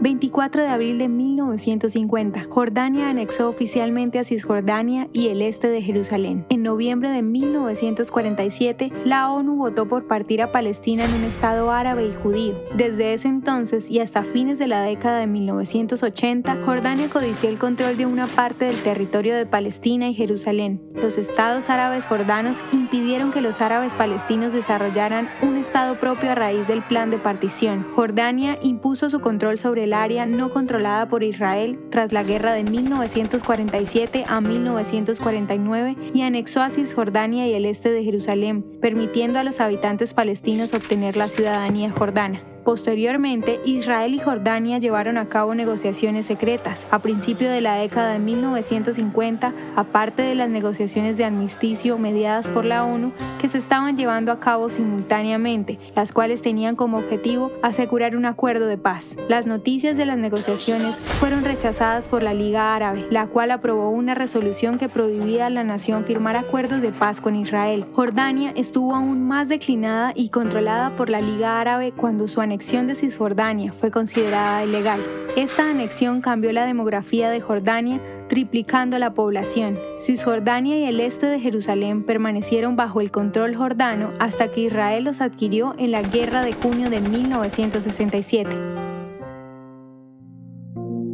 24 de abril de 1950, Jordania anexó oficialmente a Cisjordania y el este de Jerusalén. En noviembre de 1947, la ONU votó por partir a Palestina en un Estado árabe y judío. Desde ese entonces y hasta fines de la década de 1980, Jordania codició el control de una parte del territorio de Palestina y Jerusalén. Los estados árabes jordanos impidieron que los árabes palestinos desarrollaran un Estado propio a raíz del plan de partición. Jordania impuso su control sobre el área no controlada por Israel tras la guerra de 1947 a 1949 y anexó a Cisjordania y el este de Jerusalén, permitiendo a los habitantes palestinos obtener la ciudadanía jordana. Posteriormente, Israel y Jordania llevaron a cabo negociaciones secretas. A principios de la década de 1950, aparte de las negociaciones de amnisticio mediadas por la ONU, que se estaban llevando a cabo simultáneamente, las cuales tenían como objetivo asegurar un acuerdo de paz. Las noticias de las negociaciones fueron rechazadas por la Liga Árabe, la cual aprobó una resolución que prohibía a la nación firmar acuerdos de paz con Israel. Jordania estuvo aún más declinada y controlada por la Liga Árabe cuando su anexión de Cisjordania fue considerada ilegal. Esta anexión cambió la demografía de Jordania, triplicando la población. Cisjordania y el este de Jerusalén permanecieron bajo el control jordano hasta que Israel los adquirió en la Guerra de junio de 1967.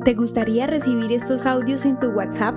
¿Te gustaría recibir estos audios en tu WhatsApp?